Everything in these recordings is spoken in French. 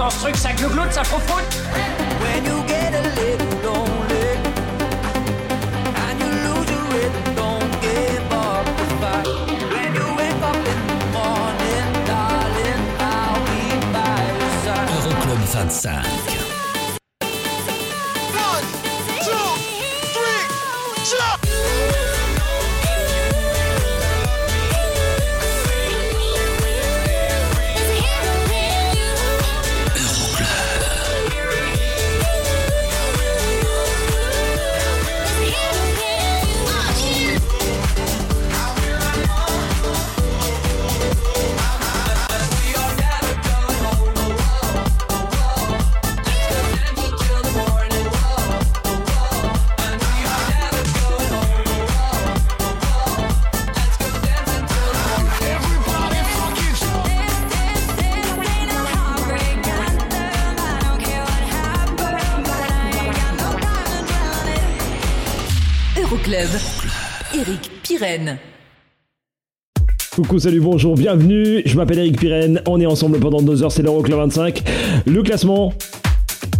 Qu'est-ce qui se passe dans ce truc Ça glougloute, When you get a little lonely and you lose your rhythm, don't give up the fight. When you wake up in the morning, darling, I'll be by your side. Euroclub 25. Coucou, salut, bonjour, bienvenue, je m'appelle Eric Pirenne, on est ensemble pendant deux heures, c'est l'Euroclub 25. Le classement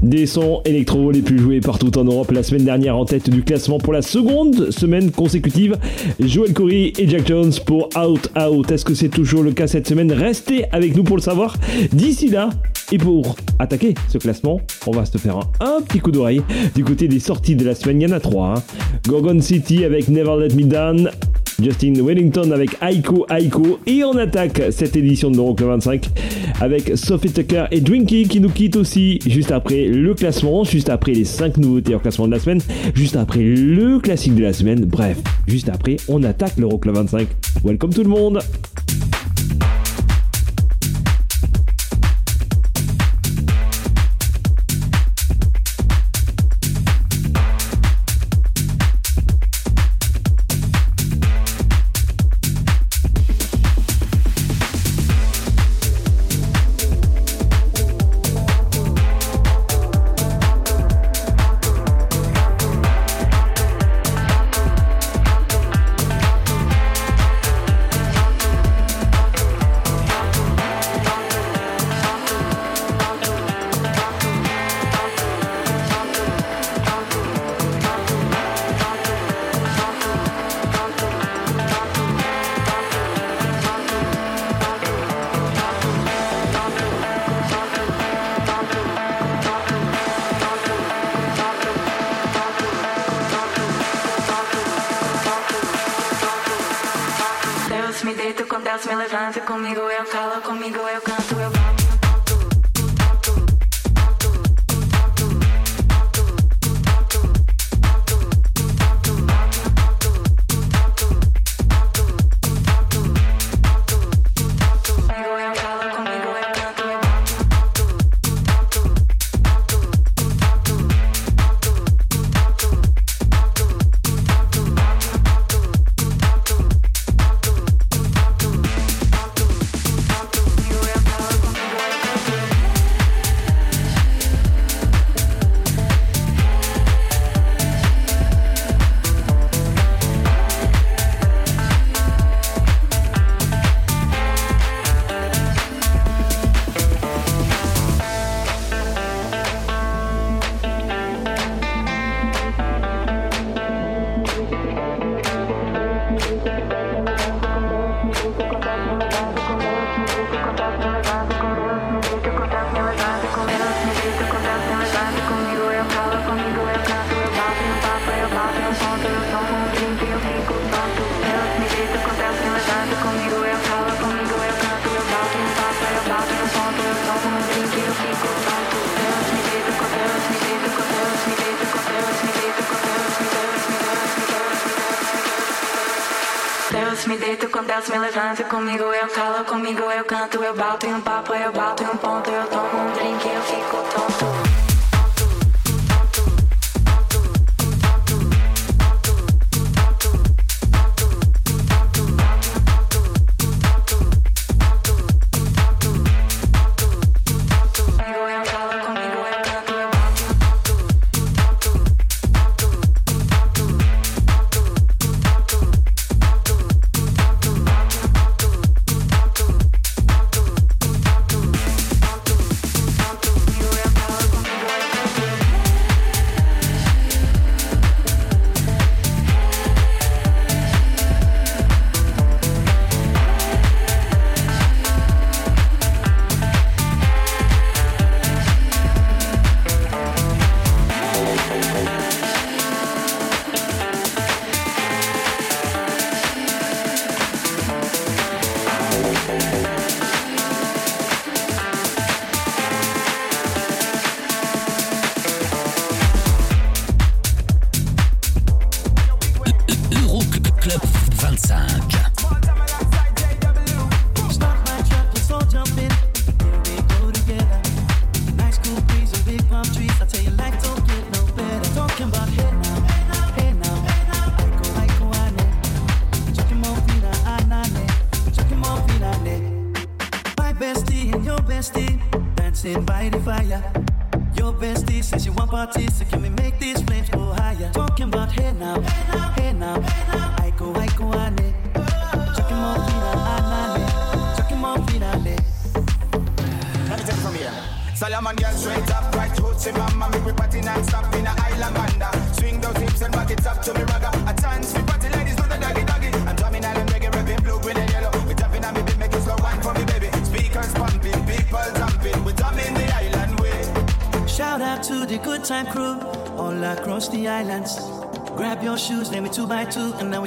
des sons électro les plus joués partout en Europe la semaine dernière en tête du classement pour la seconde semaine consécutive. Joel Corey et Jack Jones pour Out Out. Est-ce que c'est toujours le cas cette semaine? Restez avec nous pour le savoir. D'ici là, et pour attaquer ce classement, on va se faire un, petit coup d'oreille du côté des sorties de la semaine. Il y en a trois. hein. Gorgon City avec Never Let Me Down. Justin Wellington avec Aiko Aiko et on attaque cette édition de l'Euroclub 25 avec Sophie Tucker et Drinky qui nous quittent aussi juste après le classement, juste après les 5 nouveautés en classement de la semaine, juste après le classique de la semaine, bref, juste après on attaque l'Euroclub 25. Welcome tout le monde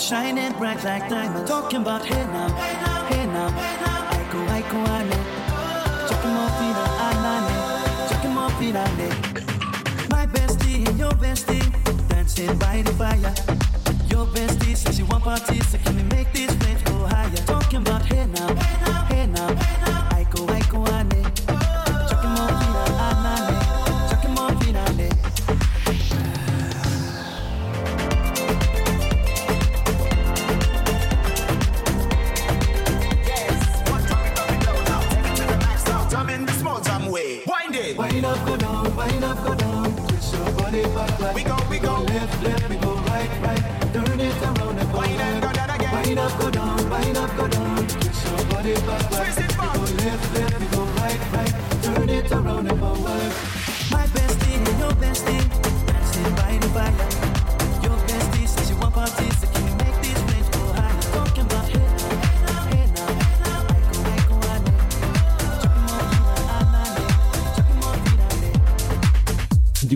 shining bright like diamonds. Talking about hey now, hey now, hey now. Hey now. I go, I go, I up, go down, wind up, go down. Twist your body back, back. We go, we go. go left, left, we go right, right. Turn it around and go wind back. Go down again. Wind up, go down, wind up, go down. Twist your body back, back. Twist it back. We go left, left, we go right, right. Turn it around and go left.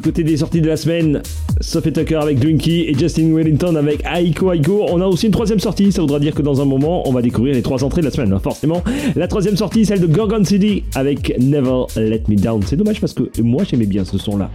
côté des sorties de la semaine, Sophie Tucker avec Drinky et Justin Wellington avec Aiko Aiko. On a aussi une troisième sortie, ça voudra dire que dans un moment, on va découvrir les trois entrées de la semaine, hein, forcément. La troisième sortie, celle de Gorgon City avec Never Let Me Down. C'est dommage parce que moi j'aimais bien ce son-là.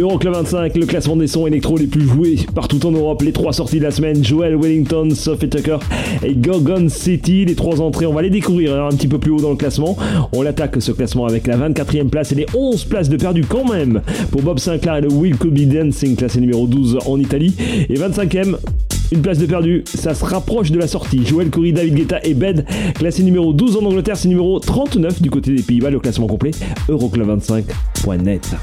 L'Euroclub 25, le classement des sons électro les plus joués partout en Europe. Les trois sorties de la semaine Joel Wellington, Sophie Tucker et Gorgon City. Les trois entrées, on va les découvrir hein, un petit peu plus haut dans le classement. On l'attaque ce classement avec la 24e place et les 11 places de perdu quand même pour Bob Sinclair et le Will Could Be Dancing, classé numéro 12 en Italie. Et 25e, une place de perdu, ça se rapproche de la sortie. Joel Corey, David Guetta et Bed, classé numéro 12 en Angleterre, c'est numéro 39 du côté des Pays-Bas. Le classement complet, euroclub25.net.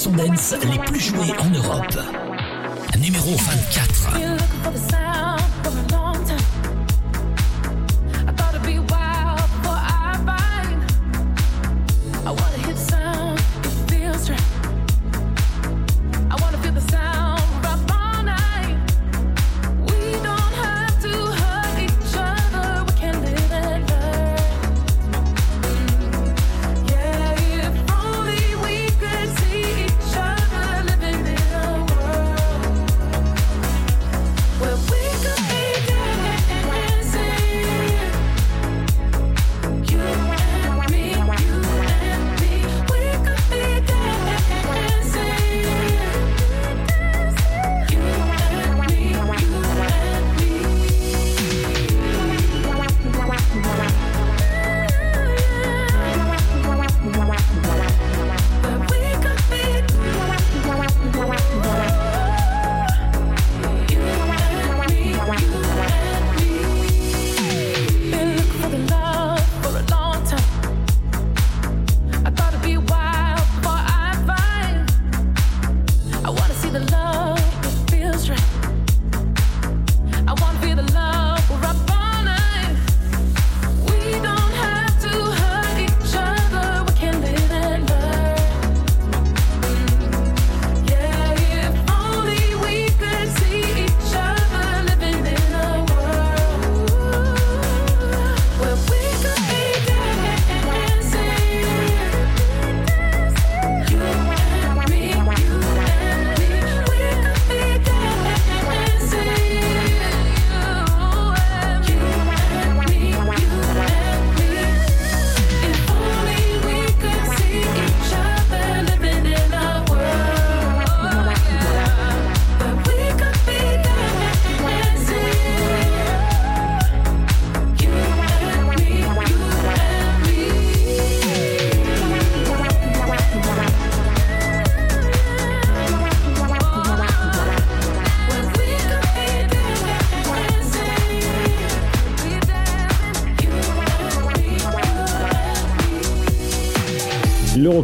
sons dance les plus joués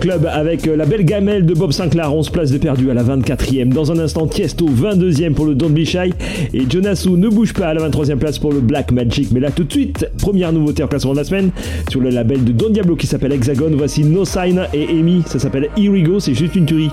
Club avec euh, la belle gamelle de Bob Sinclair, 11 places de perdu à la 24e. Dans un instant, Tiesto, 22e pour le Don't Be Shy. Et Jonasu ne bouge pas à la 23e place pour le Black Magic. Mais là, tout de suite, première nouveauté en classement de la semaine sur le label de Don Diablo qui s'appelle Hexagon. Voici No Sign et Amy, ça s'appelle Here c'est juste une tuerie.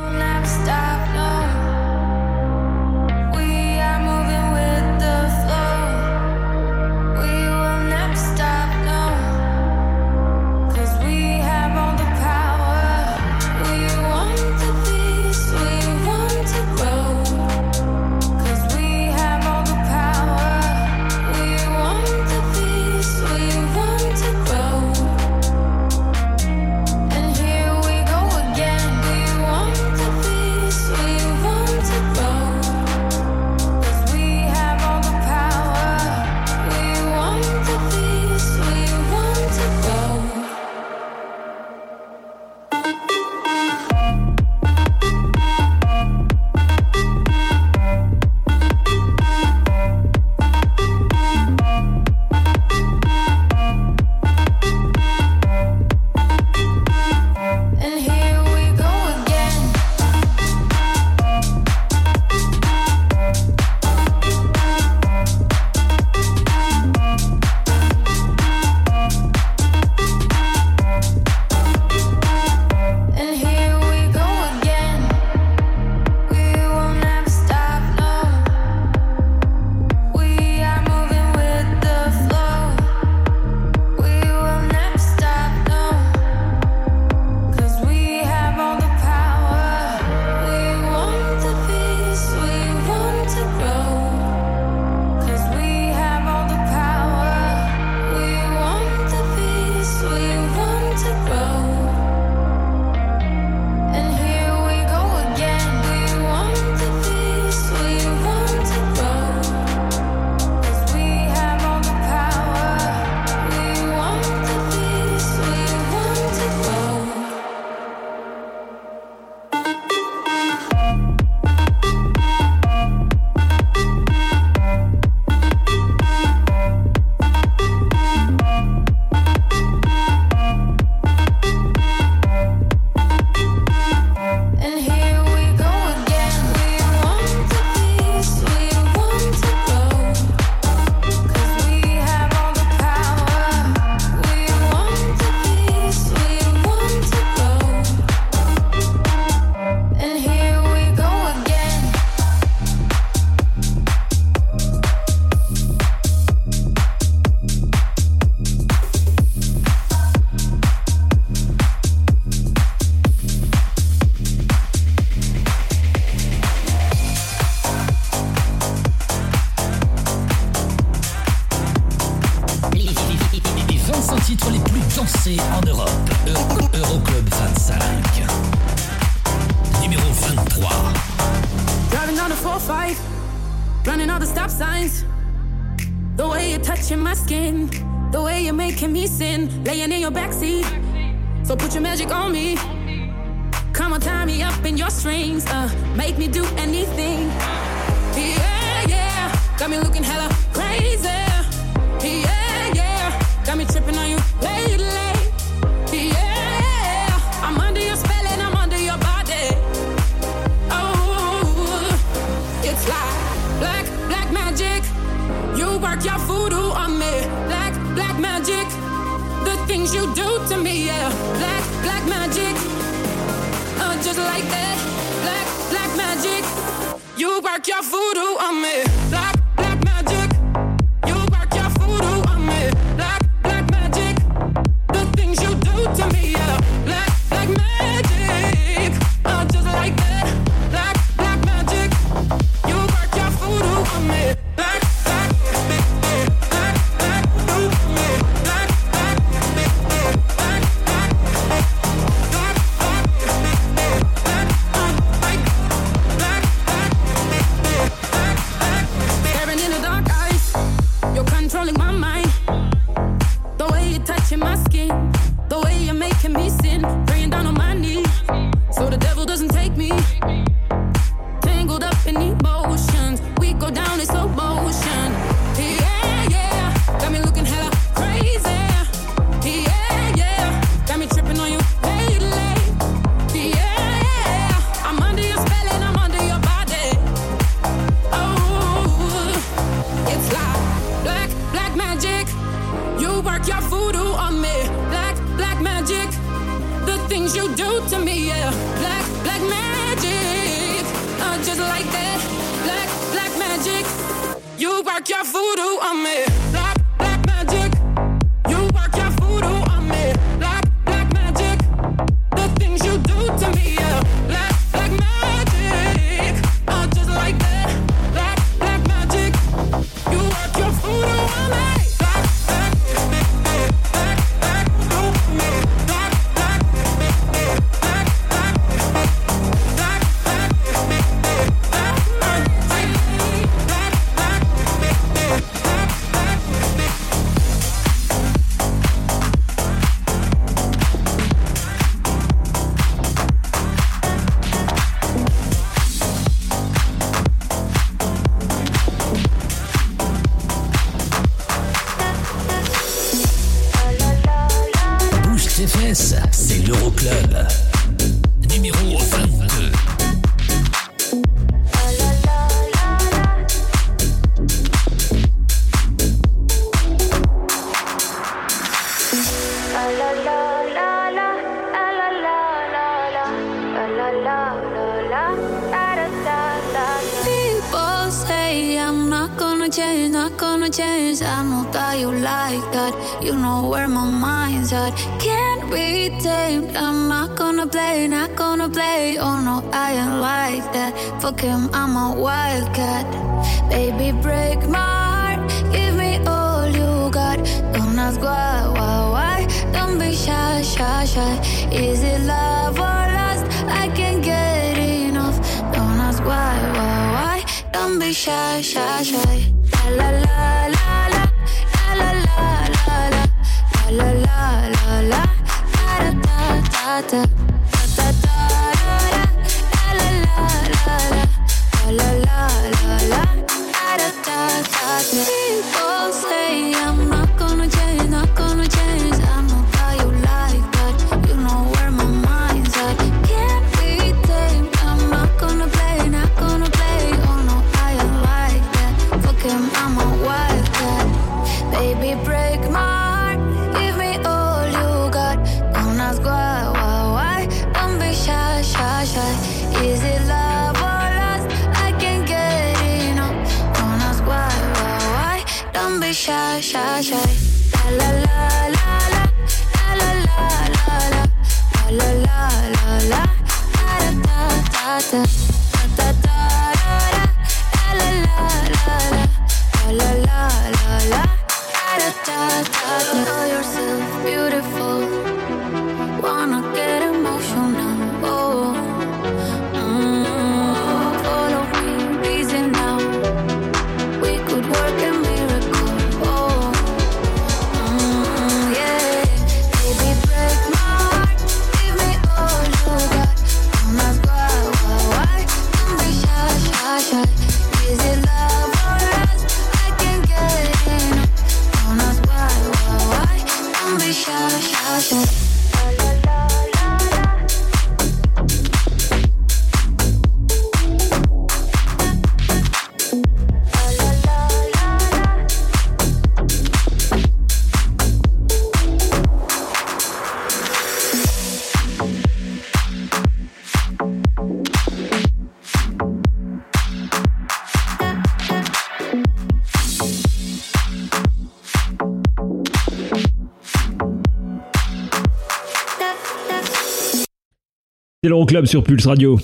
C'est l'Euroclub sur Pulse Radio.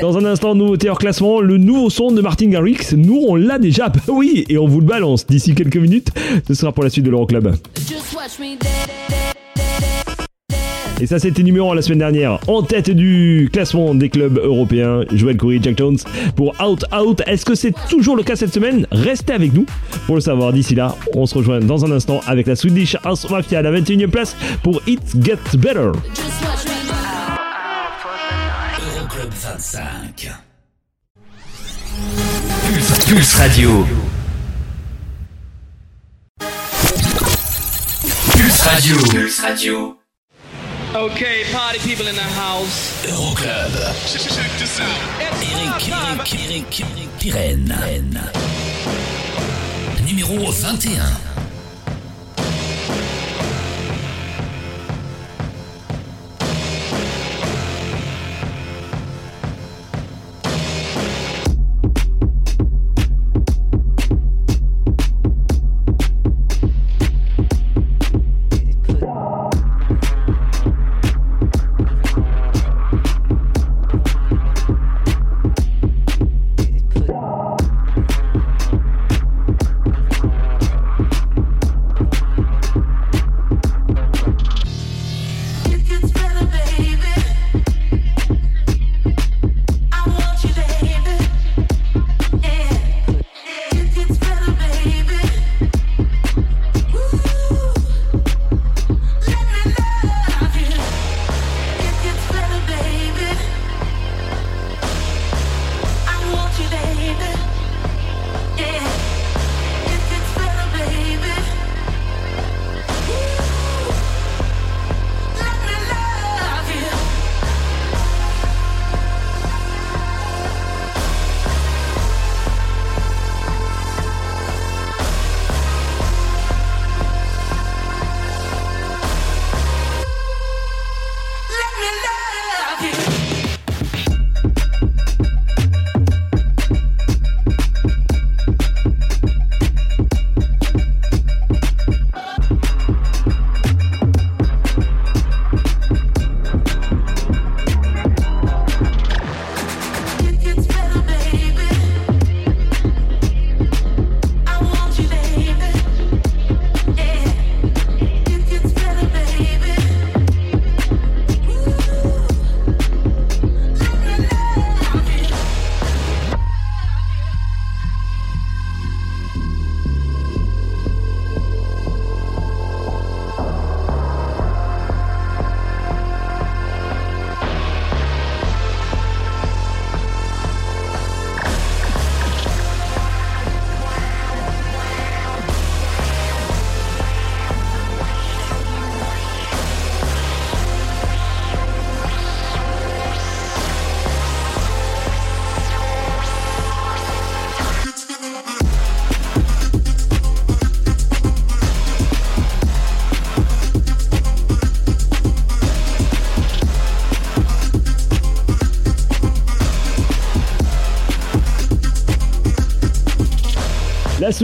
Dans un instant, nouveauté hors classement, le nouveau son de Martin Garrix. Nous, on l'a déjà, oui, et on vous le balance d'ici quelques minutes. Ce sera pour la suite de l'Euroclub. Et ça, c'était numéro 1 la semaine dernière. En tête du classement des clubs européens, Joël Coury, Jack Jones pour Out Out. Est-ce que c'est toujours le cas cette semaine? Restez avec nous pour le savoir. D'ici là, on se rejoint dans un instant avec la Swedish House Mafia à la 21e place pour It Gets Better. Euroclub 25. Pulse, Pulse Radio. Pulse Radio. Pulse Radio. Okay, party people in the house. Euroclub. Check this out. Eric, Eric, Eric, Eric Pirenne. Numéro 21.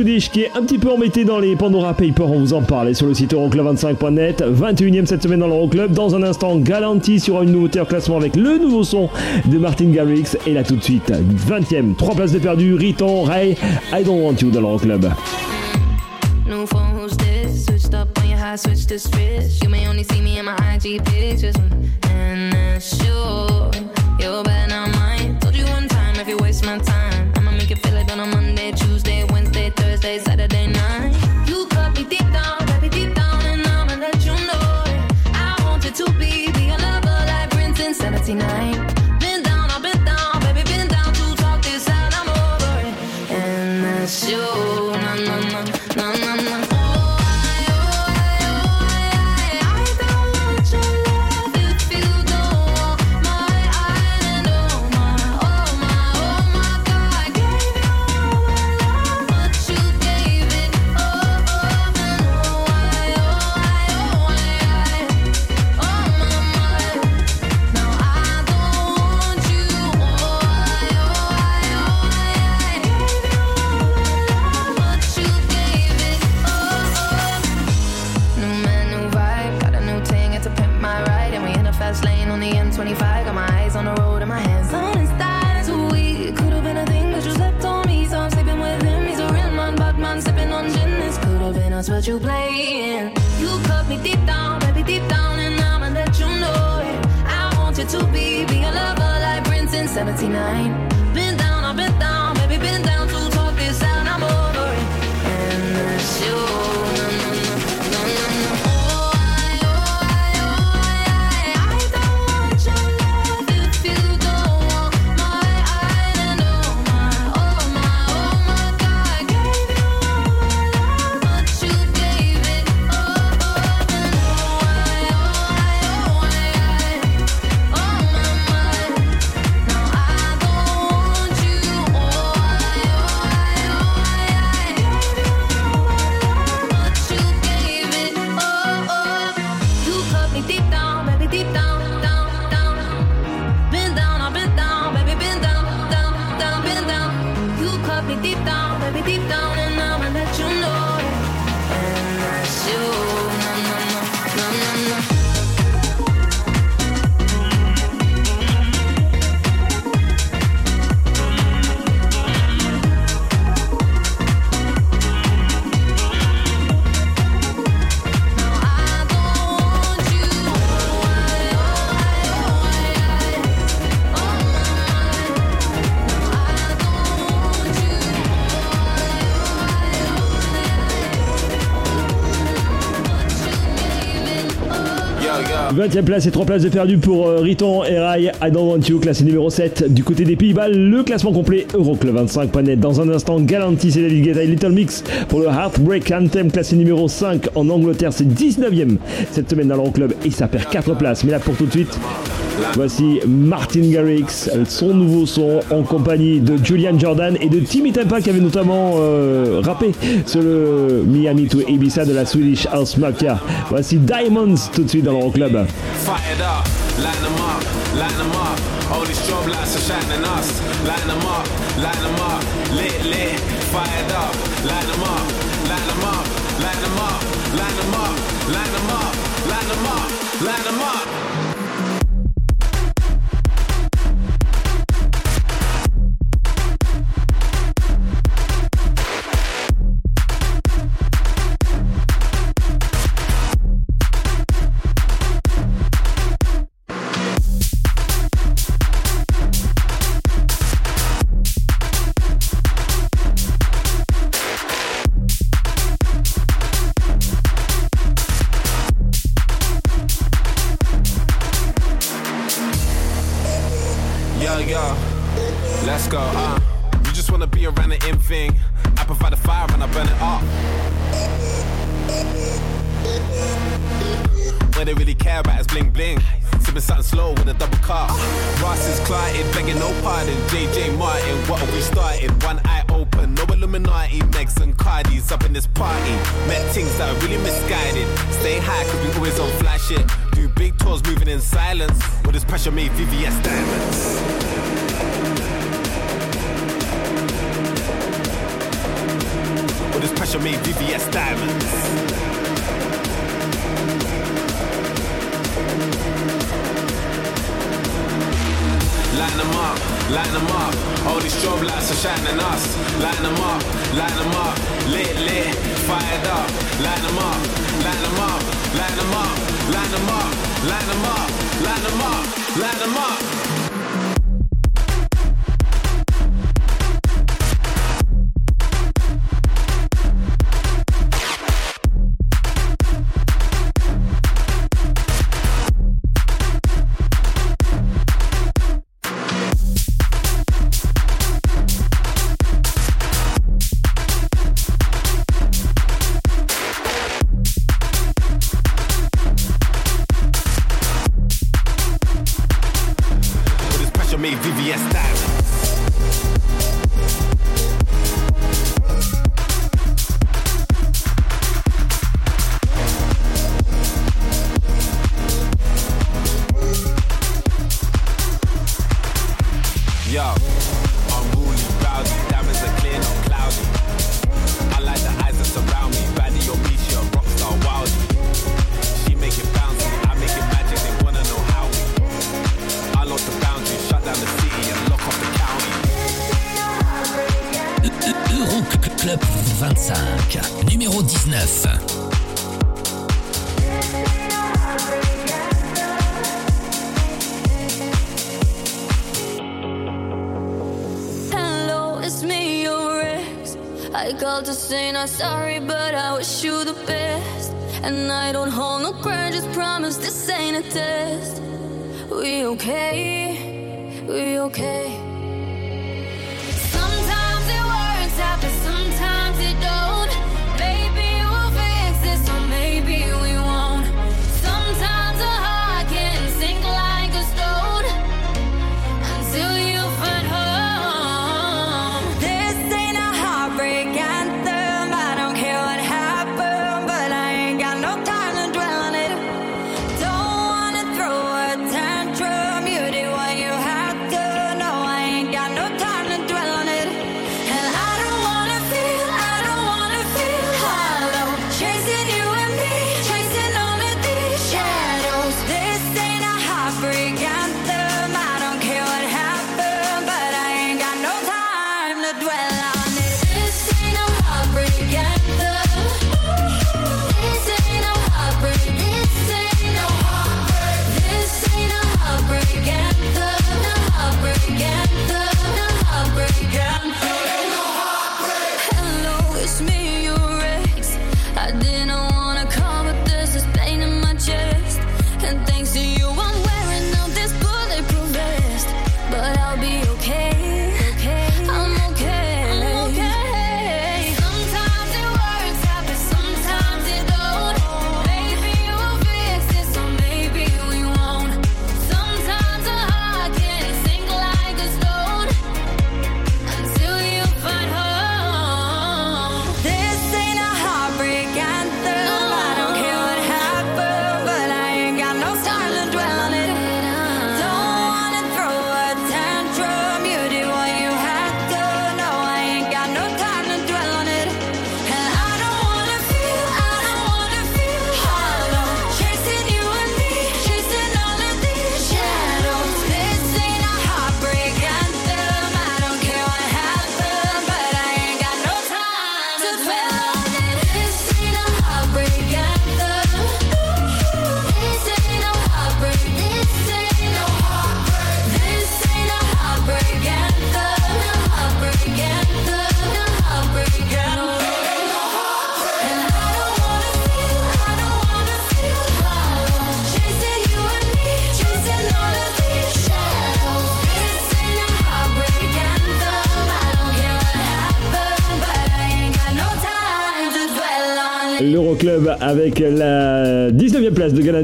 Qui est un petit peu embêtée dans les Pandora Papers, on vous en parlait sur le site Euroclub25.net. 21ème cette semaine dans l'Euroclub. Dans un instant, Galantis sur une nouveauté en classement avec le nouveau son de Martin Garrix. Et là tout de suite, 20ème, 3 places de perdu, Riton, Ray, I Don't Want You dans l'Euroclub. 69 4ème place et 3 places de perdu pour euh, Riton et Rai I Don't classé numéro 7 du côté des Pays-Bas. Le classement complet Euroclub 25.net. Dans un instant, Galantis et David Guetta Little Mix pour le Heartbreak Anthem, classé numéro 5 en Angleterre. C'est 19ème cette semaine dans l'Euroclub et ça perd 4 places. Mais là, pour tout de suite, Voici Martin Garrix, son nouveau son en compagnie de Julian Jordan et de Timmy Tempa qui avait notamment euh, rappé sur le Miami to Ibiza de la Swedish House Mafia. Voici Diamonds tout de suite dans le club.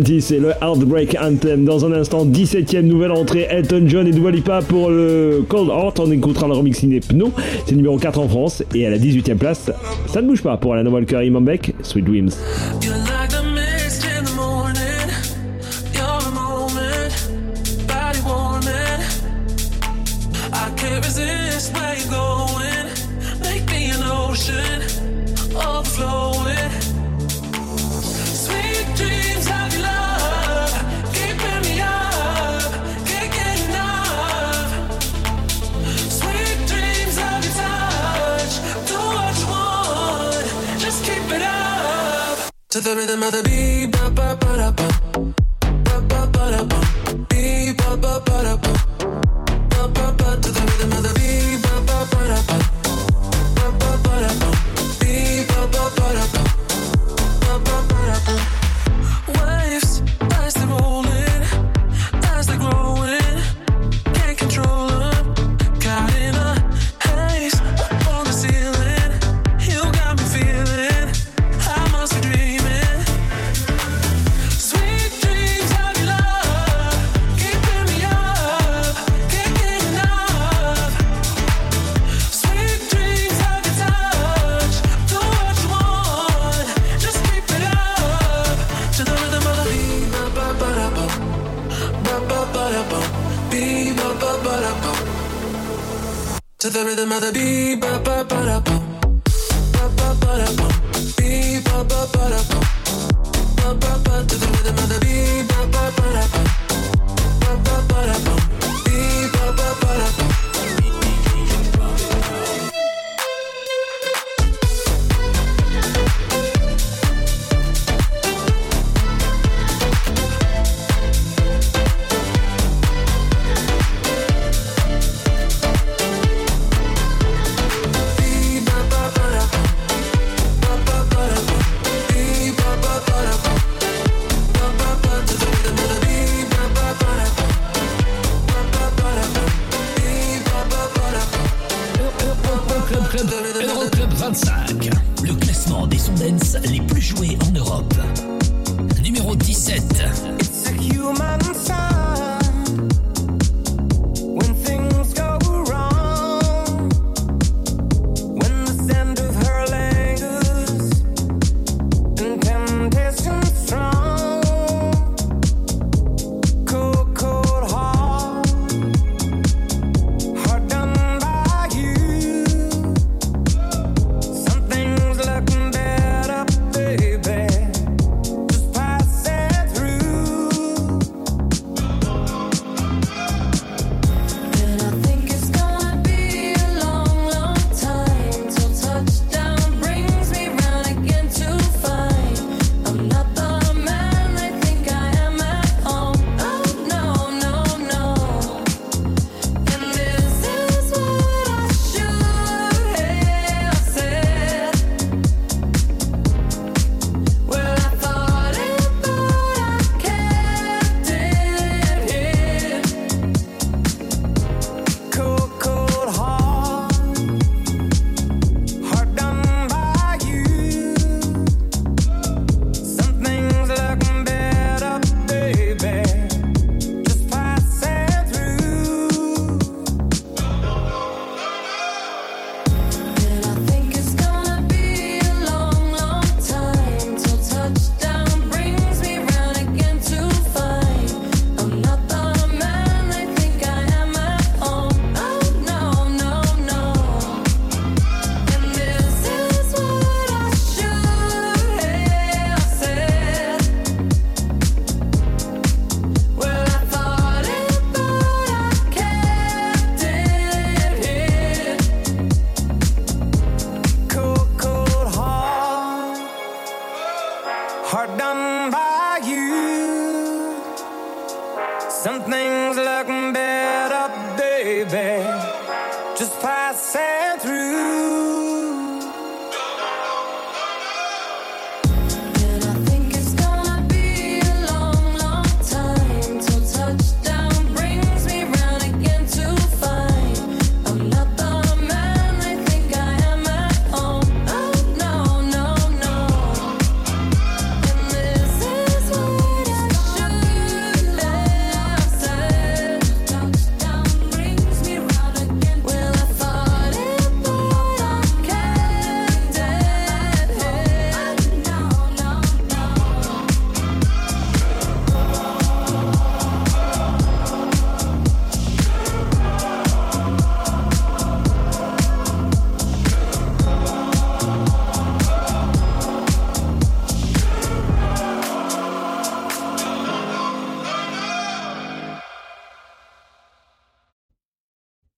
C'est le Heartbreak Anthem. Dans un instant, 17ème nouvelle entrée, Elton John et Dua Lipa pour le Cold Heart. On écoutera le remix signé Pno. C'est numéro 4 en France. Et à la 18ème place, ça ne bouge pas pour Alan Walker et Imambek, Sweet Dreams. the rhythm of the beat, ba ba ba da ba.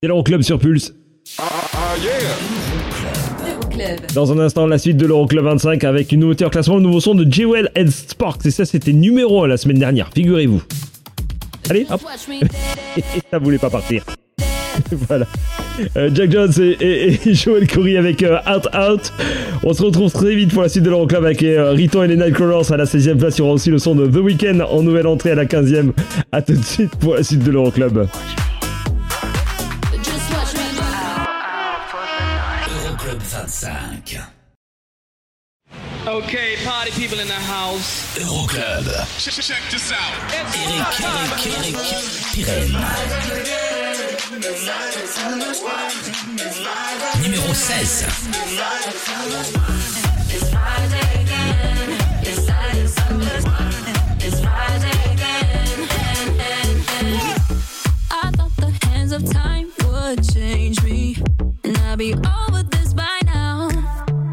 l'Euroclub sur Pulse. Ah. Dans un instant, la suite de l'Euroclub 25 avec une nouveauté en classement, le nouveau son de Jewel and Sparks. Et ça, c'était numéro 1 la semaine dernière, figurez-vous. Allez, hop Ça voulait pas partir. voilà. Euh, Jack Jones et, et, Joel Curry avec euh, Out Out. On se retrouve très vite pour la suite de l'Euroclub avec euh, Riton et les Nightcrawlers à la 16e place. Il y aura aussi le son de The Weeknd en nouvelle entrée à la 15e. A tout de suite pour la suite de l'Euroclub. 25. Okay, party people in the house. Euroclub. Check, check this out. Eric, Eric, Eric, Pirenne. Numéro 16. I thought the hands of time would change me, and I'd be over there.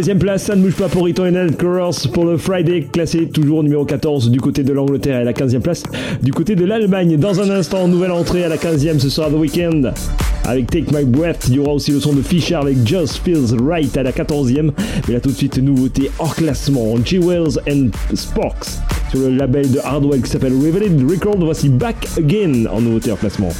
16e place, ça ne bouge pas pour Riton et Ned pour le Friday, classé toujours numéro 14 du côté de l'Angleterre et la 15e place du côté de l'Allemagne. Dans un instant, nouvelle entrée à la 15e, ce sera The Weeknd. Avec Take My Breath, il y aura aussi le son de Fisher avec Just Feels Right à la 14e. Mais là tout de suite, nouveauté hors classement, Jewels and Sporks sur le label de Hardwell qui s'appelle Revealed Record. Voici Back Again en nouveauté hors classement.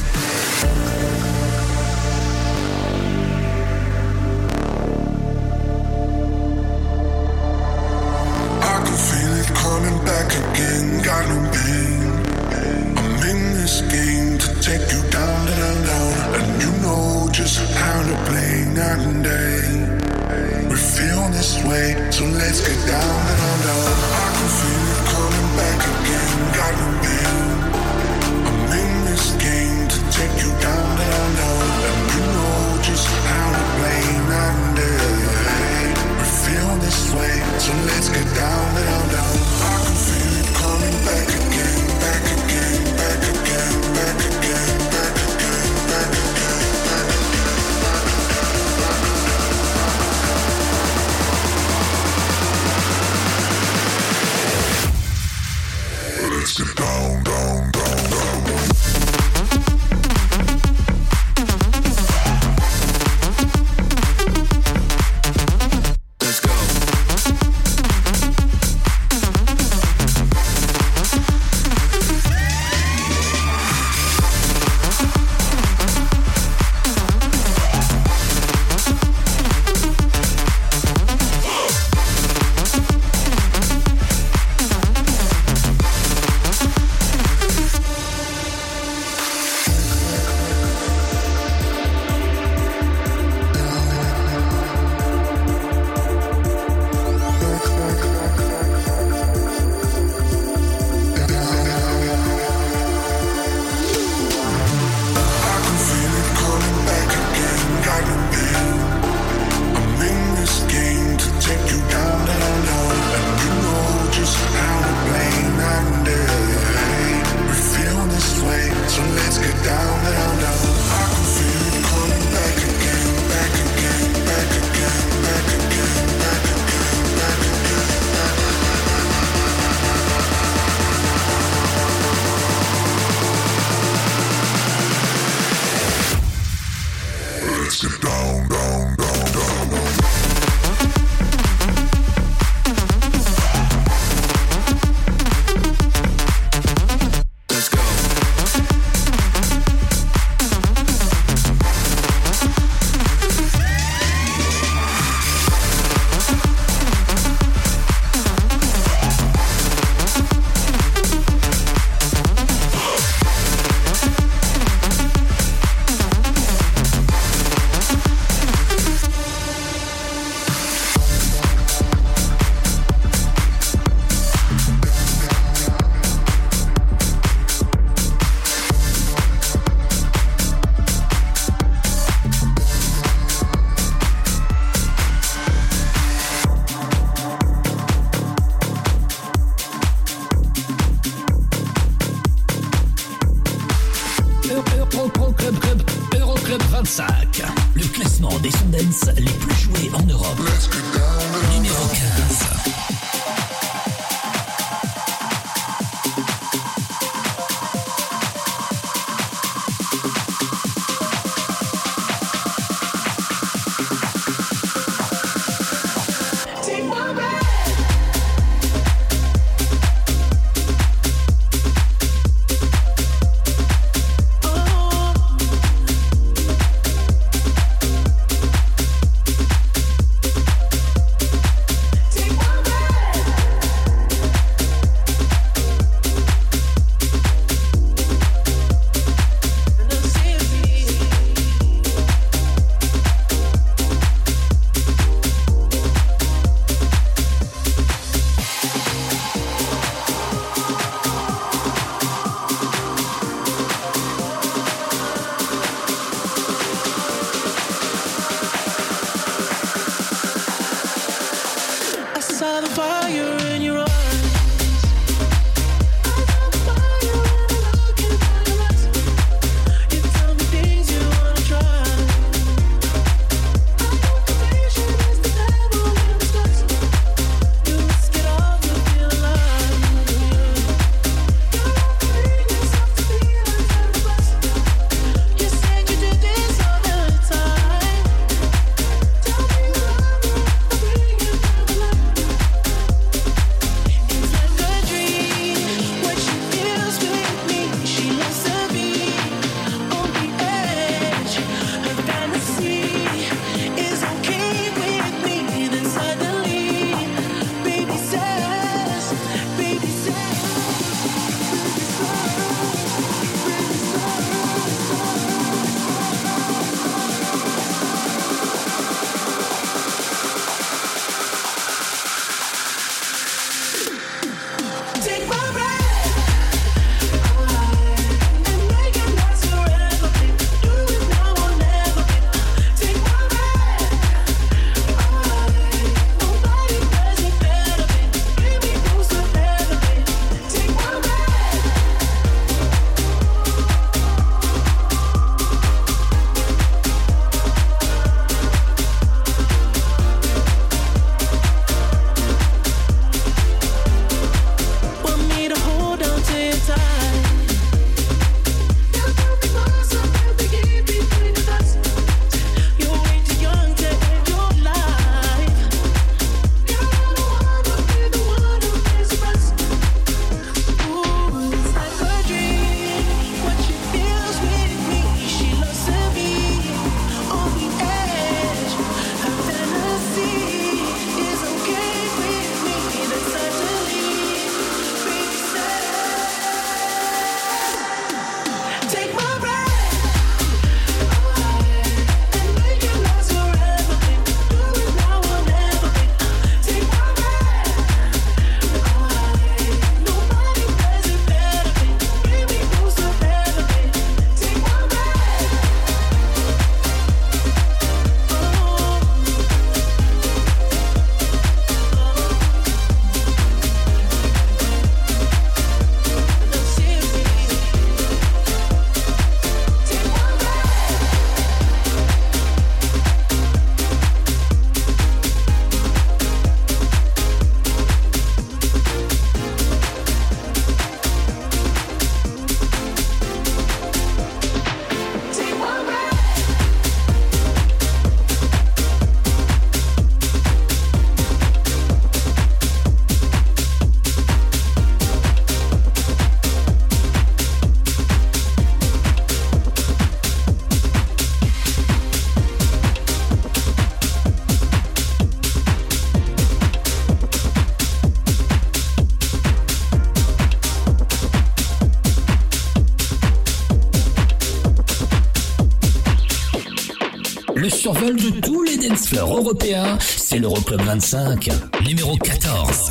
survol de tous les dance européens, c'est l'Euroclub 25, numéro 14.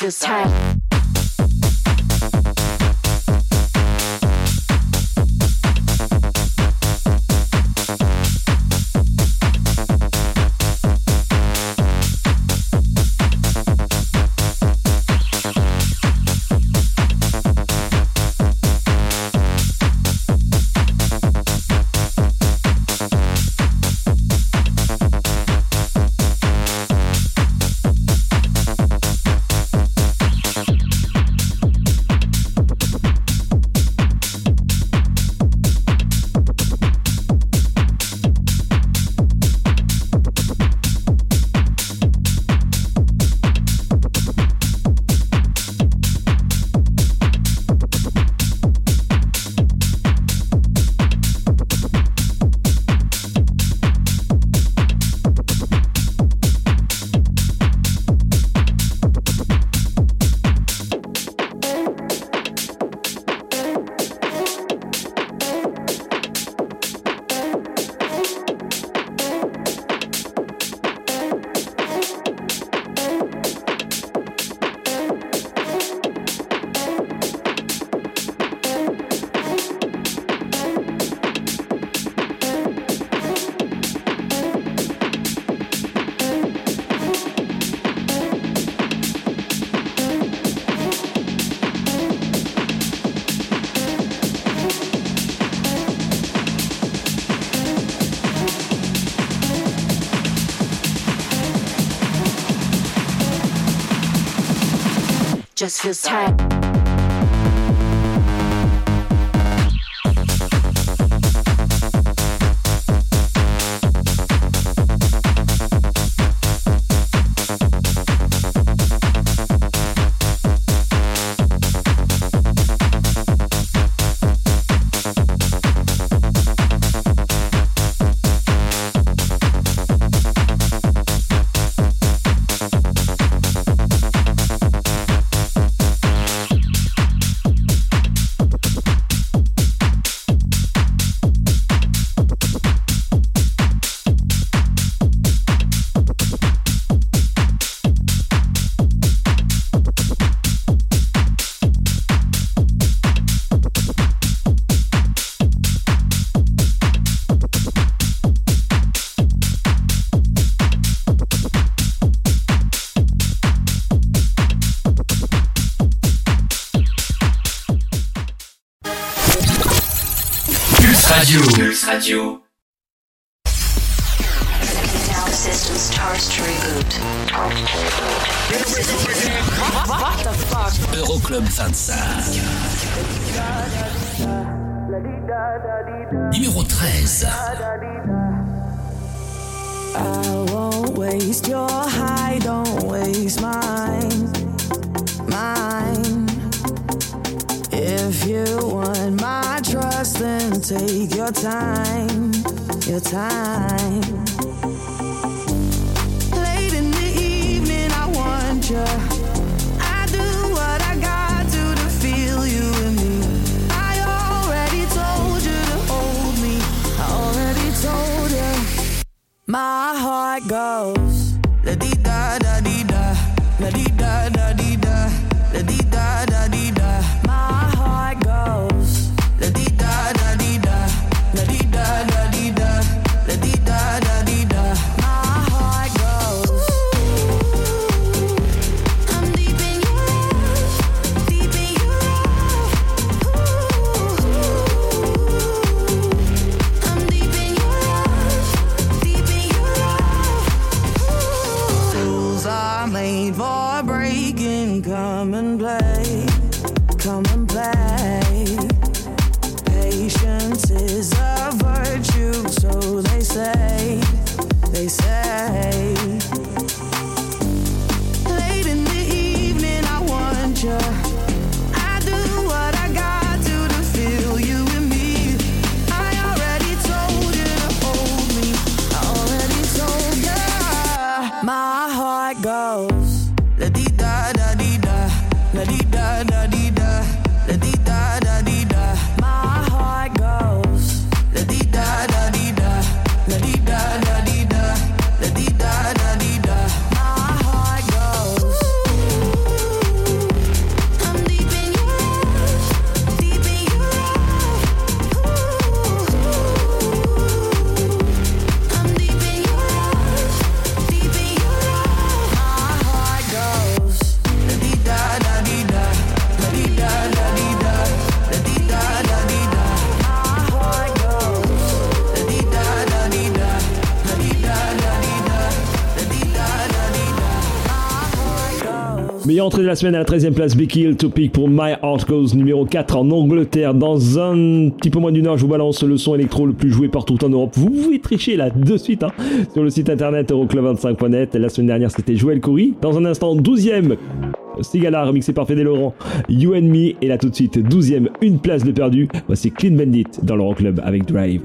This your time. just feels tight. la semaine à la 13e place, Becky Hill, Topic pour My Heart Goes numéro 4 en Angleterre. Dans un petit peu moins d'une heure, je vous balance le son électro le plus joué partout en Europe. Vous pouvez tricher là de suite hein, sur le site internet euroclub25.net. La semaine dernière, c'était Joël Coury. Dans un instant, 12e. Sigala remixé par Fede Laurent, You and Me et là tout de suite 12ème, une place de perdu. Voici Clean Bandit dans l'Euroclub avec Drive.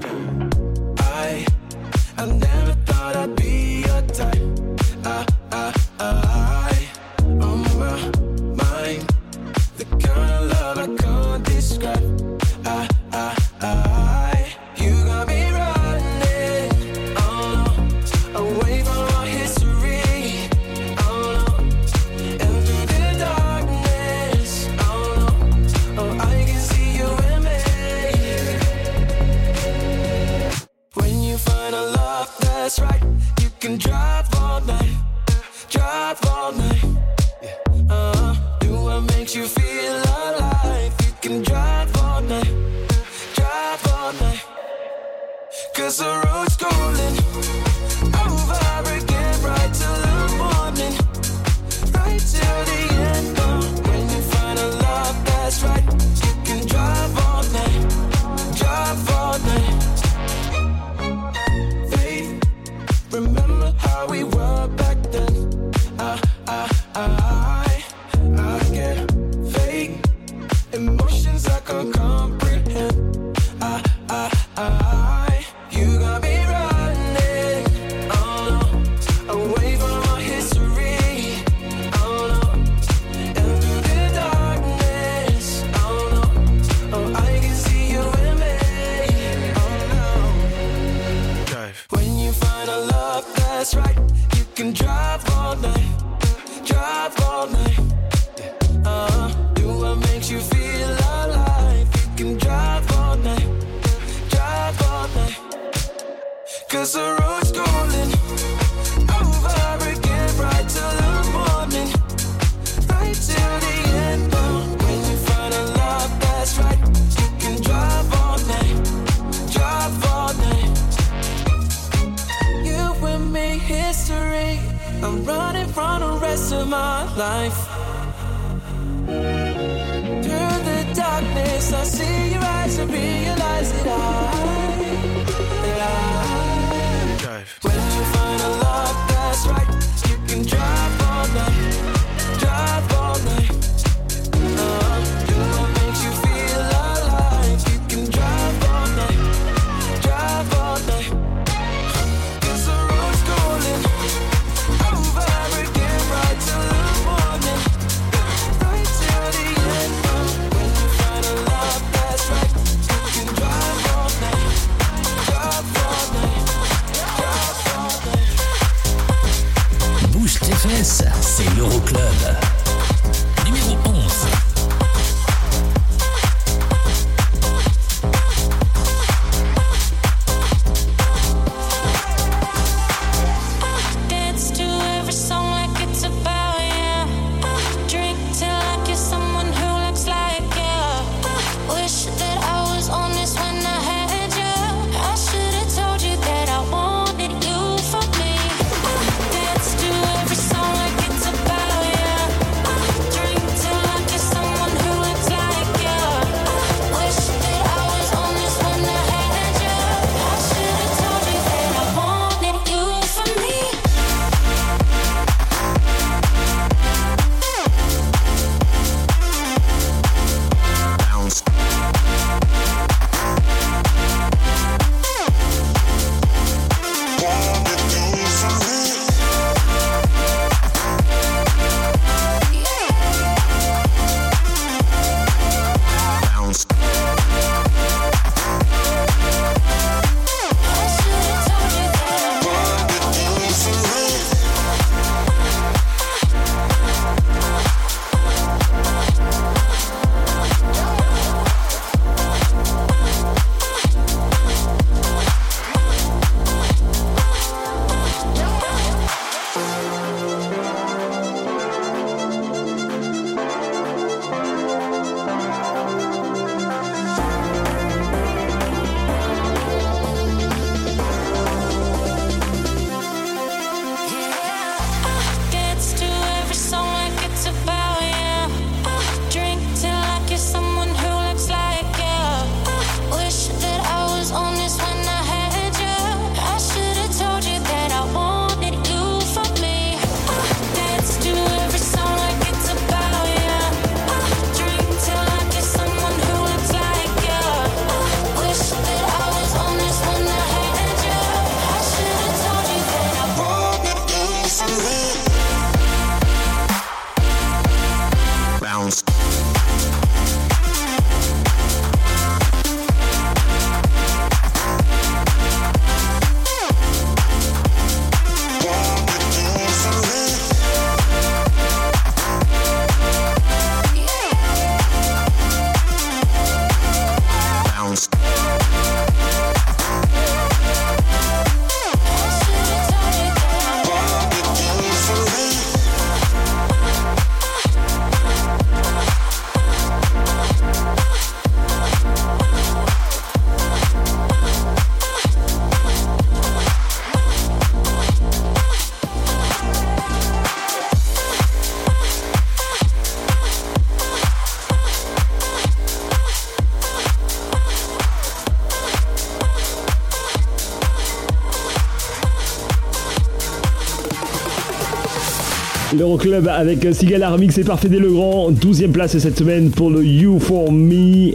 L'Euroclub avec Sigala remix et par Fédé Legrand. 12ème place cette semaine pour le You For Me.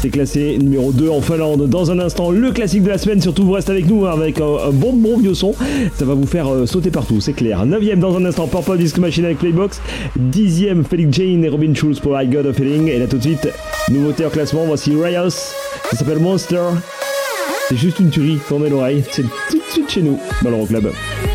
C'est classé numéro 2 en Finlande. Dans un instant, le classique de la semaine. Surtout, vous restez avec nous hein, avec euh, un bon bon vieux son. Ça va vous faire euh, sauter partout, c'est clair. 9ème dans un instant, Purple Disc Machine avec Playbox. 10ème, Felix Jane et Robin Schulz pour I Got a Feeling. Et là tout de suite, nouveauté en classement. Voici Rios. Ça s'appelle Monster. C'est juste une tuerie. Tournez l'oreille. C'est tout de suite chez nous dans l'Euroclub. I'm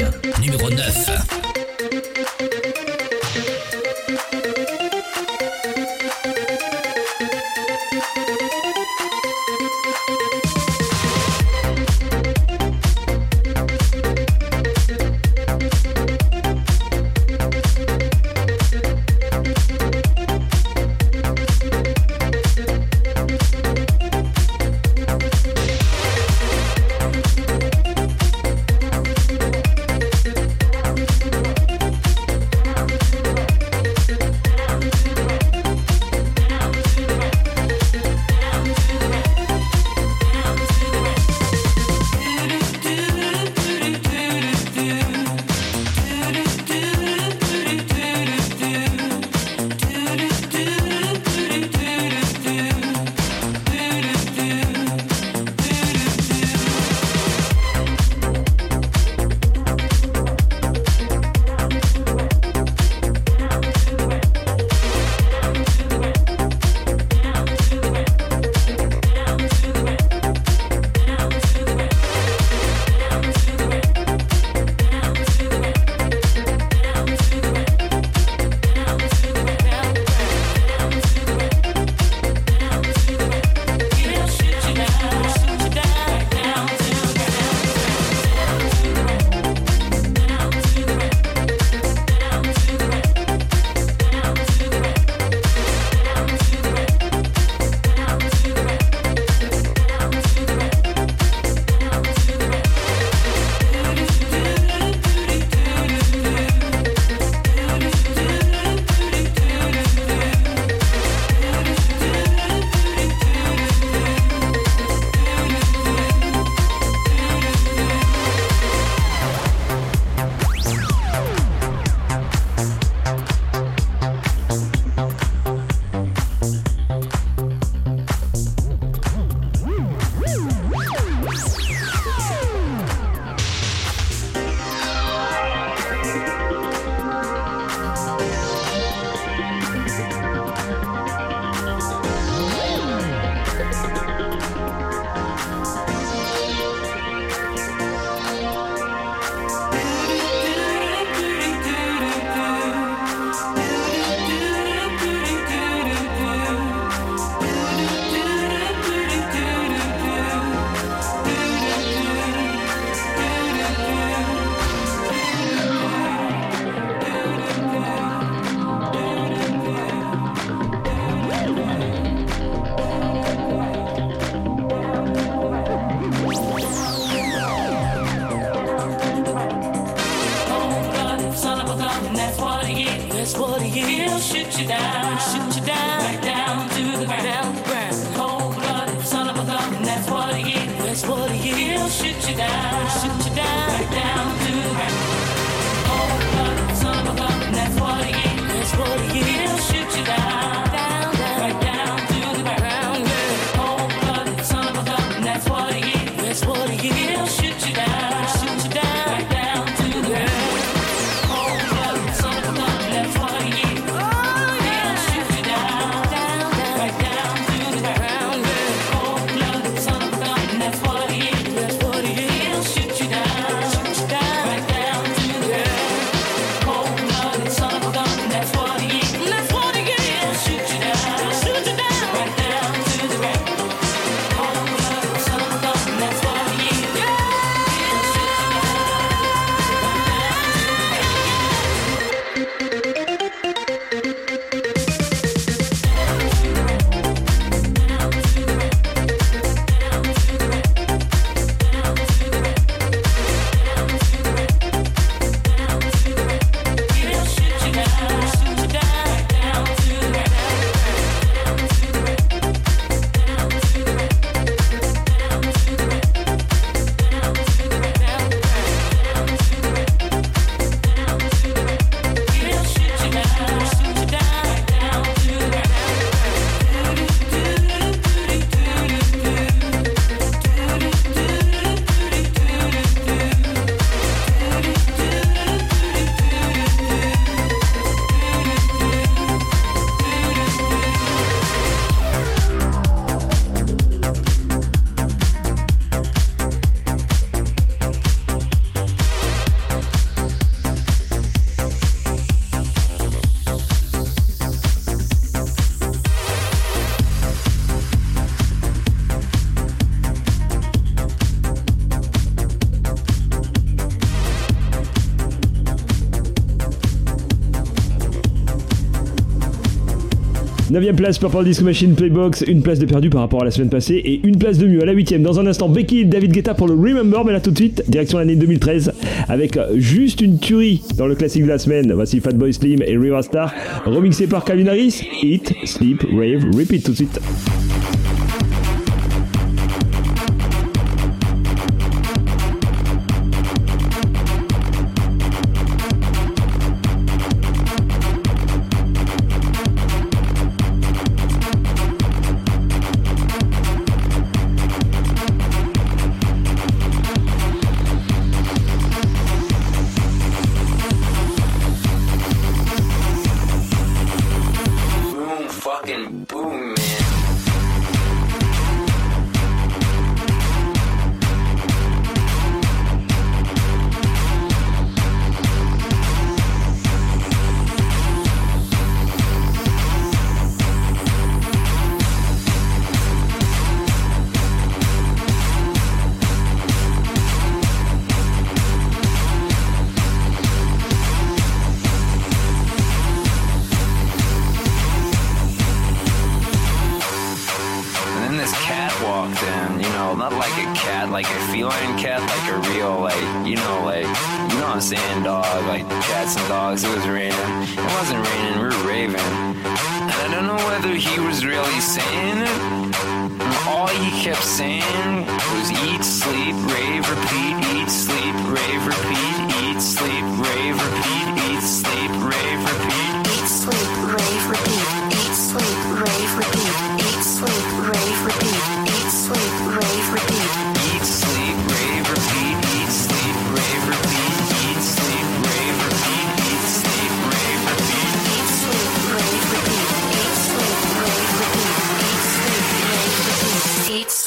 25. 9ème place, Purple Disco Machine Playbox, une place de perdu par rapport à la semaine passée et une place de mieux à la 8ème. Dans un instant, Becky et David Guetta pour le Remember, mais là tout de suite, direction l'année 2013 avec euh, juste une tuerie dans le classique de la semaine. Voici Fatboy Slim et Riva Star, remixé par Calvin Harris, Hit, Sleep, Rave, Repeat tout de suite. not like a cat, like a feline cat, like a real, like, you know, like, you know what I'm saying, dog, like cats and dogs. It was raining. It wasn't raining, we were raving. And I don't know whether he was really saying it. All he kept saying was eat, sleep, rave, repeat, eat, sleep, rave, repeat, eat, sleep, rave, repeat,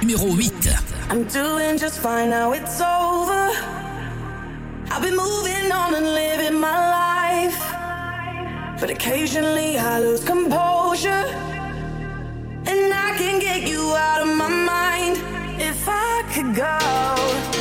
Numéro 8. I'm doing just fine now it's over. I've been moving on and living my life. But occasionally I lose composure. And I can get you out of my mind if I could go.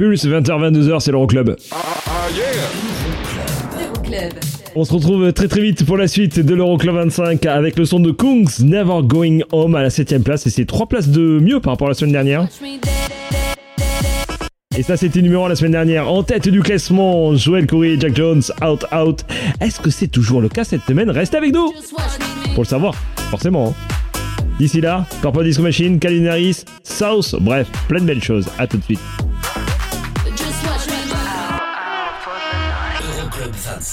Pulse 20h 22h, c'est l'Euroclub. Euroclub. On se retrouve très très vite pour la suite de l'Euroclub 25 avec le son de Kungs Never Going Home à la 7ème place et c'est 3 places de mieux par rapport à la semaine dernière. Et ça c'était numéro 1 la semaine dernière. En tête du classement, Joel Corey et Jack Jones, Out Out. Est-ce que c'est toujours le cas cette semaine? Reste avec nous Pour le savoir, forcément. hein. D'ici là, Purple Disco Machine, Calvin Harris, South, bref, plein de belles choses. À tout de suite.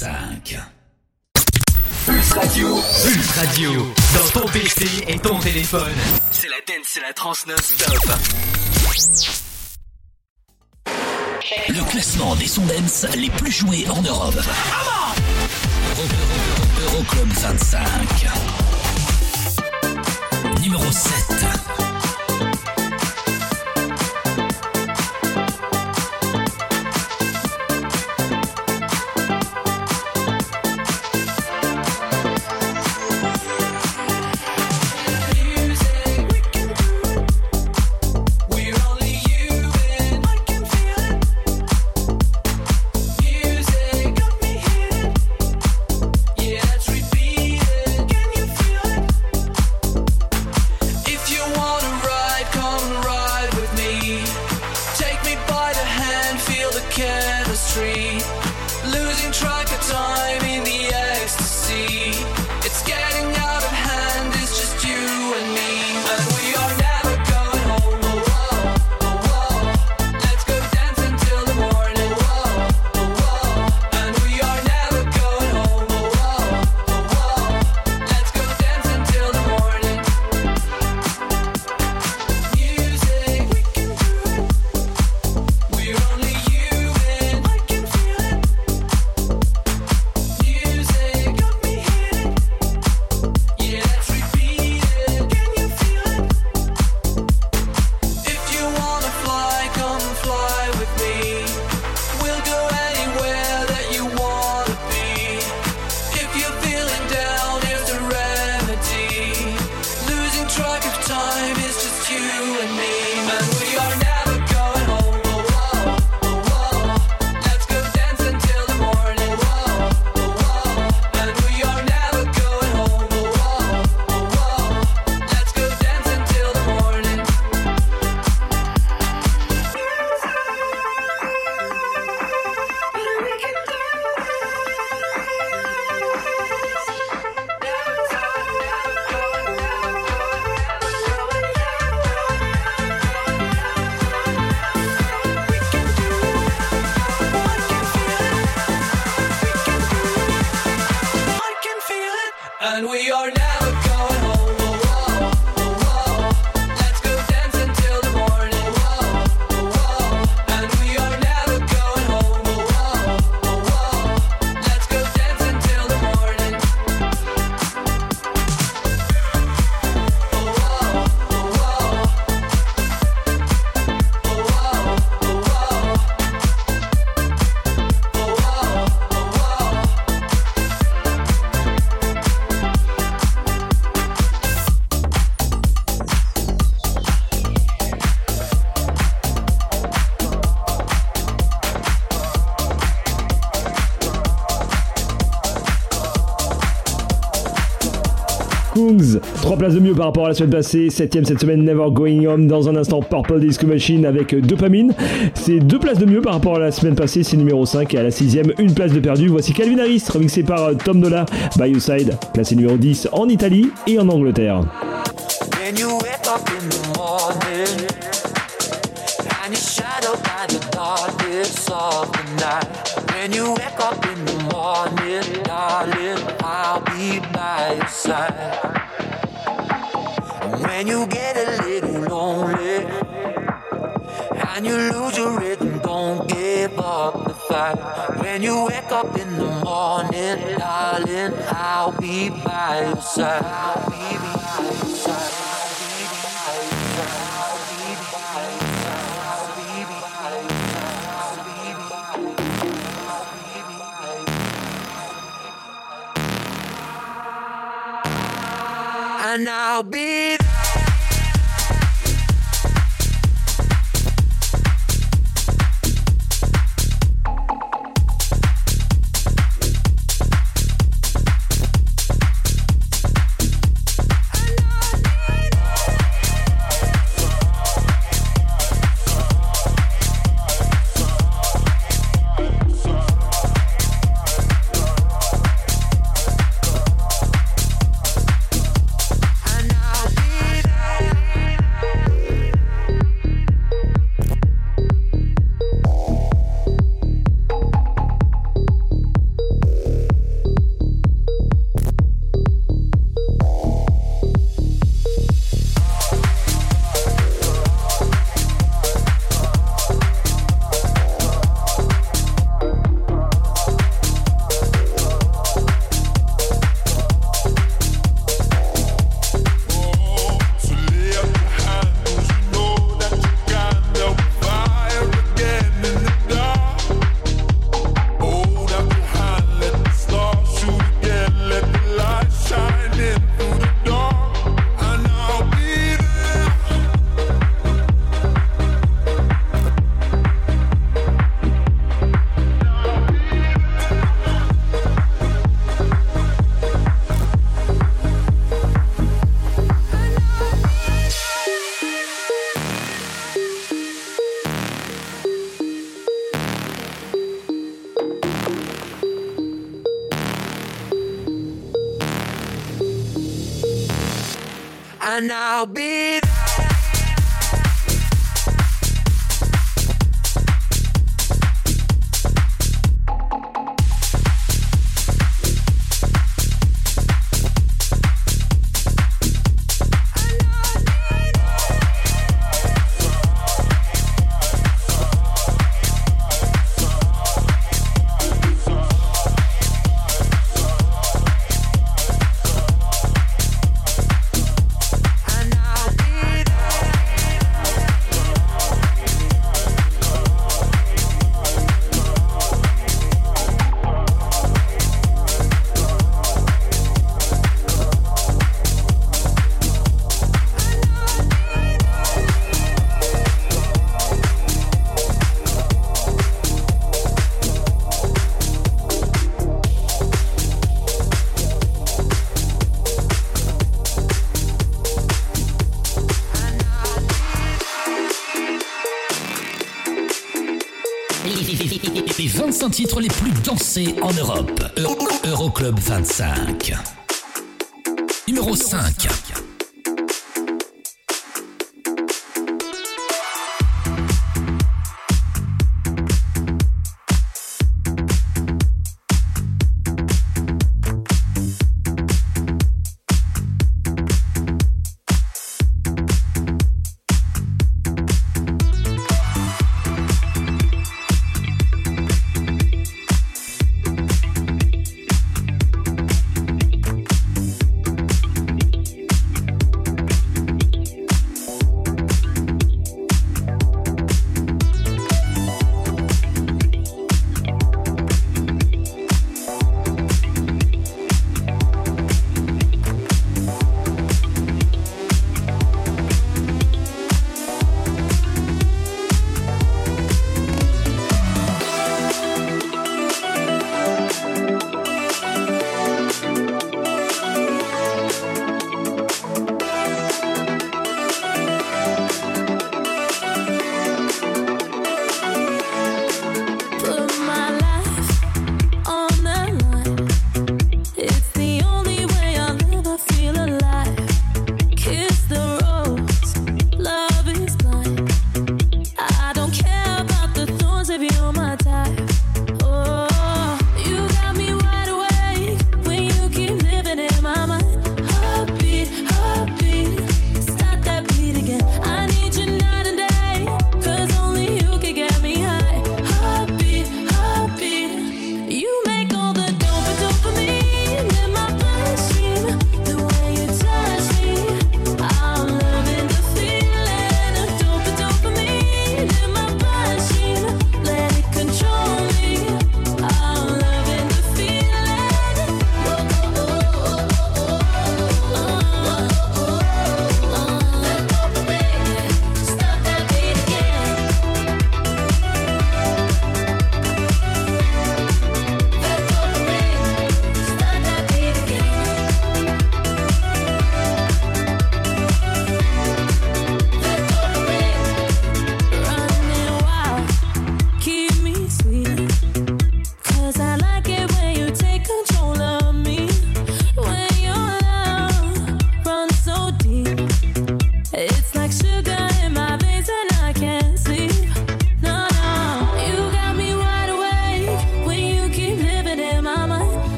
Euroclub 25. Pulse Radio. Pulse Radio. Dans ton PC et ton téléphone. C'est la dance, c'est la trans non-stop. Le classement des sons dance les plus joués en Europe. Euro- Euro- Euroclub 25. Numéro 7. 3 places de mieux par rapport à la semaine passée, 7ème cette semaine Never Going Home, dans un instant Purple Disco Machine avec Dopamine, c'est 2 places de mieux par rapport à la semaine passée, c'est numéro 5 et à la 6ème une place de perdu, voici Calvin Harris remixé par euh, Tom Dola, By Your Side, classé numéro 10 en Italie et en Angleterre. When you wake up in the morning by the darkness of the night. When you wake up in the morning, darling, I'll be by your side. When you get a little lonely and you lose your rhythm, don't give up the fight. When you wake up in the morning, darling, I'll be by your side. I'll be by your side. And I'll be 100 titres les plus dansés en Europe. Euroclub 25. Numéro 5.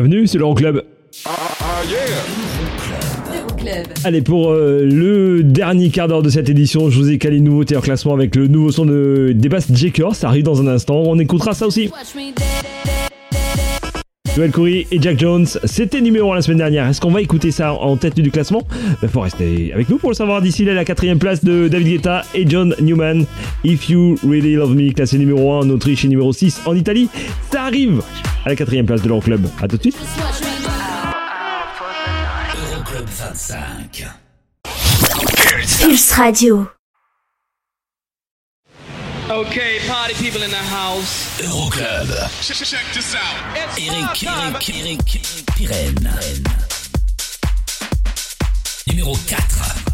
bienvenue sur l'Euroclub. Ah, ah, yeah. Allez, pour euh, le dernier quart d'heure de cette édition, je vous ai calé une nouveauté en classement avec le nouveau son de Debass Jacker. Ça arrive dans un instant, on écoutera ça aussi. Joel Curry et Jack Jones, c'était numéro 1 la semaine dernière. Est-ce qu'on va écouter ça en tête du classement? Il faut rester avec nous pour le savoir. D'ici là, la quatrième place de David Guetta et John Newman. If You Really Love Me, classé numéro 1 en Autriche et numéro 6 en Italie. Ça arrive à la quatrième place de l'Euroclub. À tout de suite. Euroclub 25. Pulse Radio. Okay, party people in the house. Euroclub. Check this out. Eric, Eric, Eric, Eric Pirenne. Numéro 4.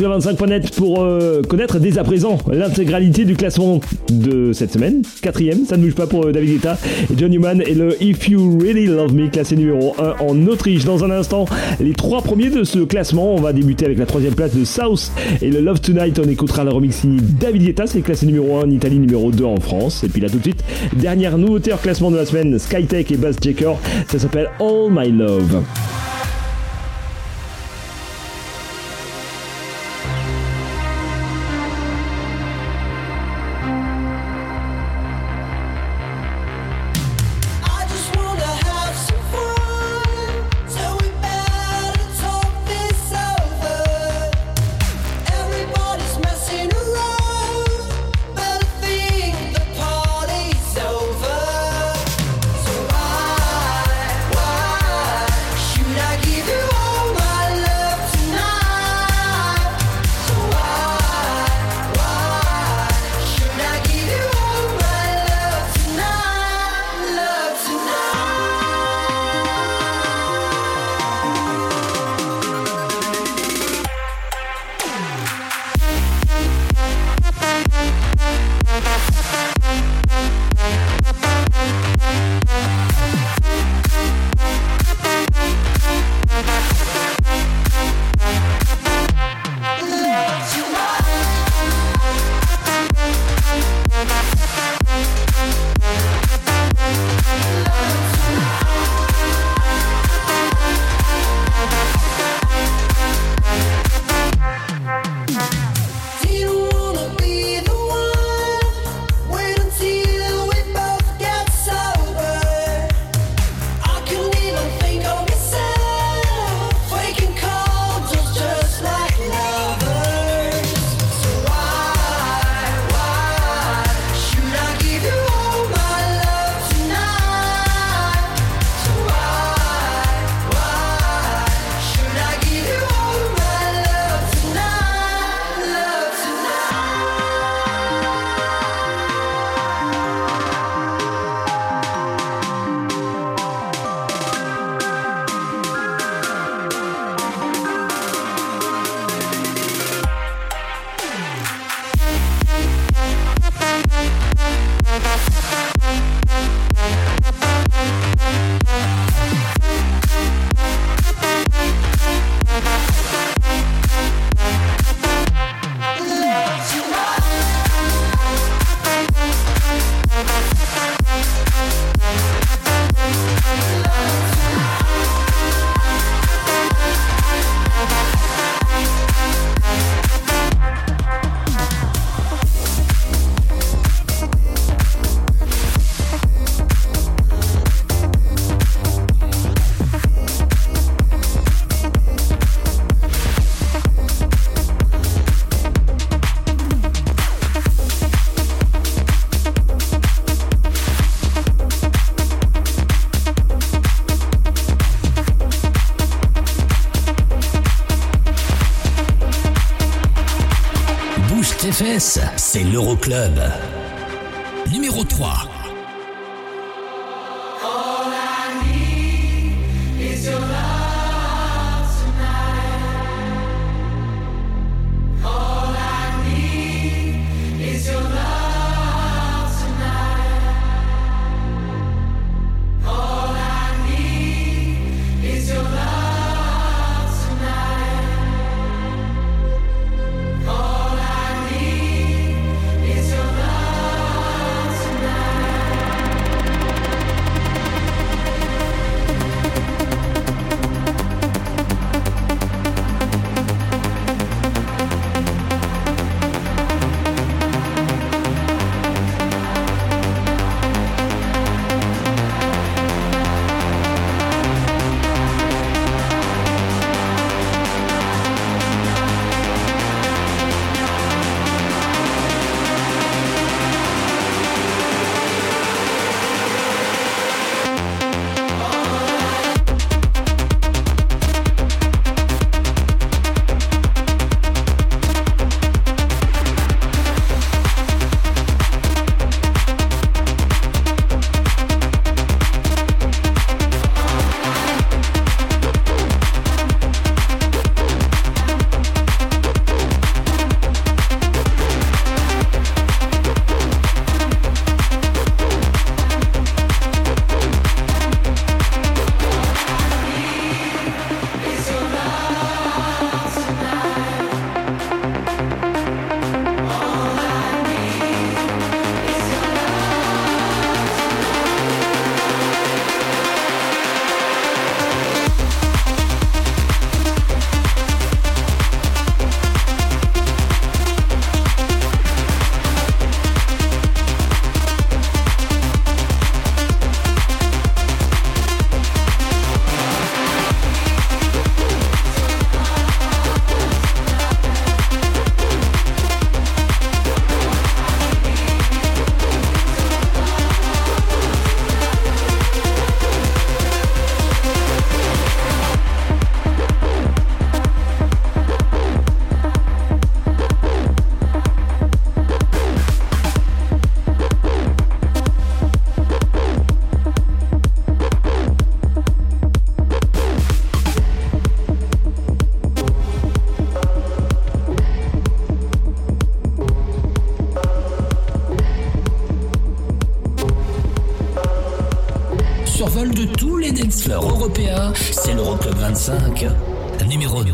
Euroclub25.net pour euh, connaître dès à présent l'intégralité du classement de cette semaine. Quatrième, ça ne bouge pas pour euh, David Guetta et John Newman et le If You Really Love Me, classé numéro 1 en Autriche. Dans un instant, les trois premiers de ce classement. On va débuter avec la troisième place de South et le Love Tonight. On écoutera le remix David Guetta, c'est classé numéro 1 en Italie, numéro 2 en France. Et puis là tout de suite, dernière nouveauté en classement de la semaine, Skytech et Bass Jacker. Ça s'appelle All My Love. C'est l'Euroclub. C'est l'Euroclub 25, numéro 2.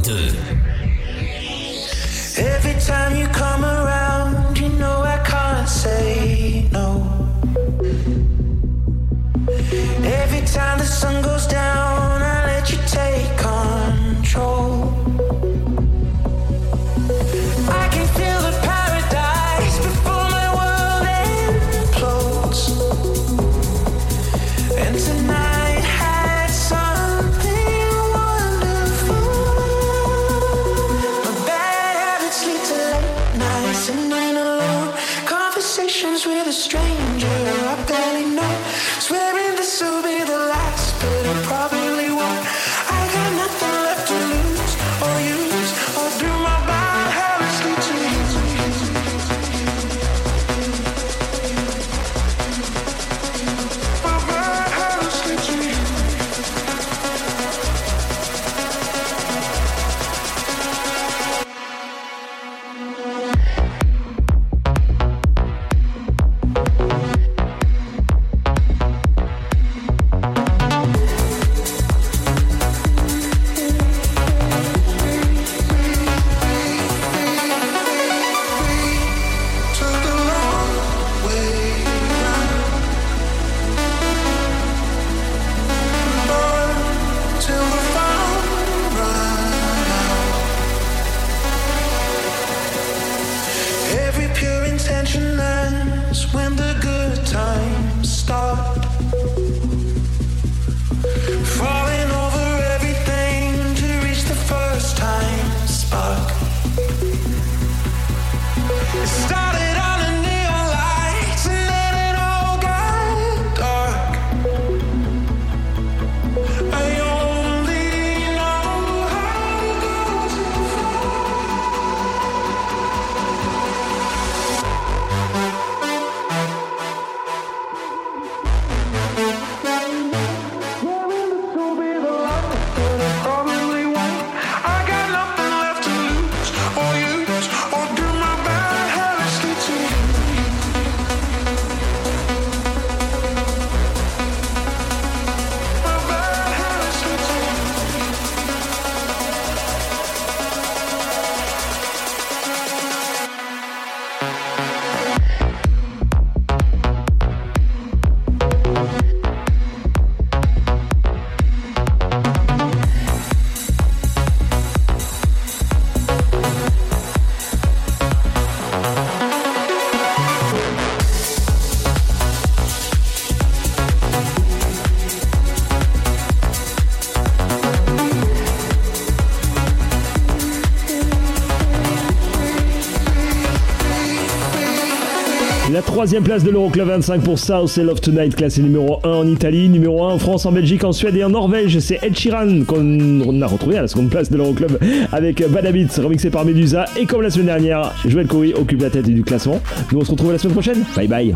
Troisième place de l'Euroclub 25 pour South et Love Tonight, classé numéro 1 en Italie, numéro 1 en France, en Belgique, en Suède et en Norvège. C'est Ed Sheeran qu'on a retrouvé à la seconde place de l'Euroclub avec Bad Habits, remixé par Medusa. Et comme la semaine dernière, Joël Cory occupe la tête du classement. Nous on se retrouve la semaine prochaine. Bye bye.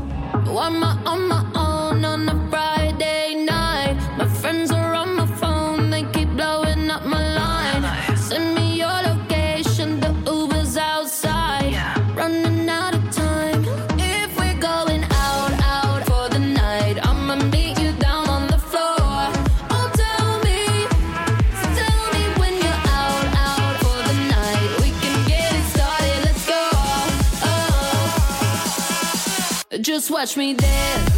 watch me dance.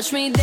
touch me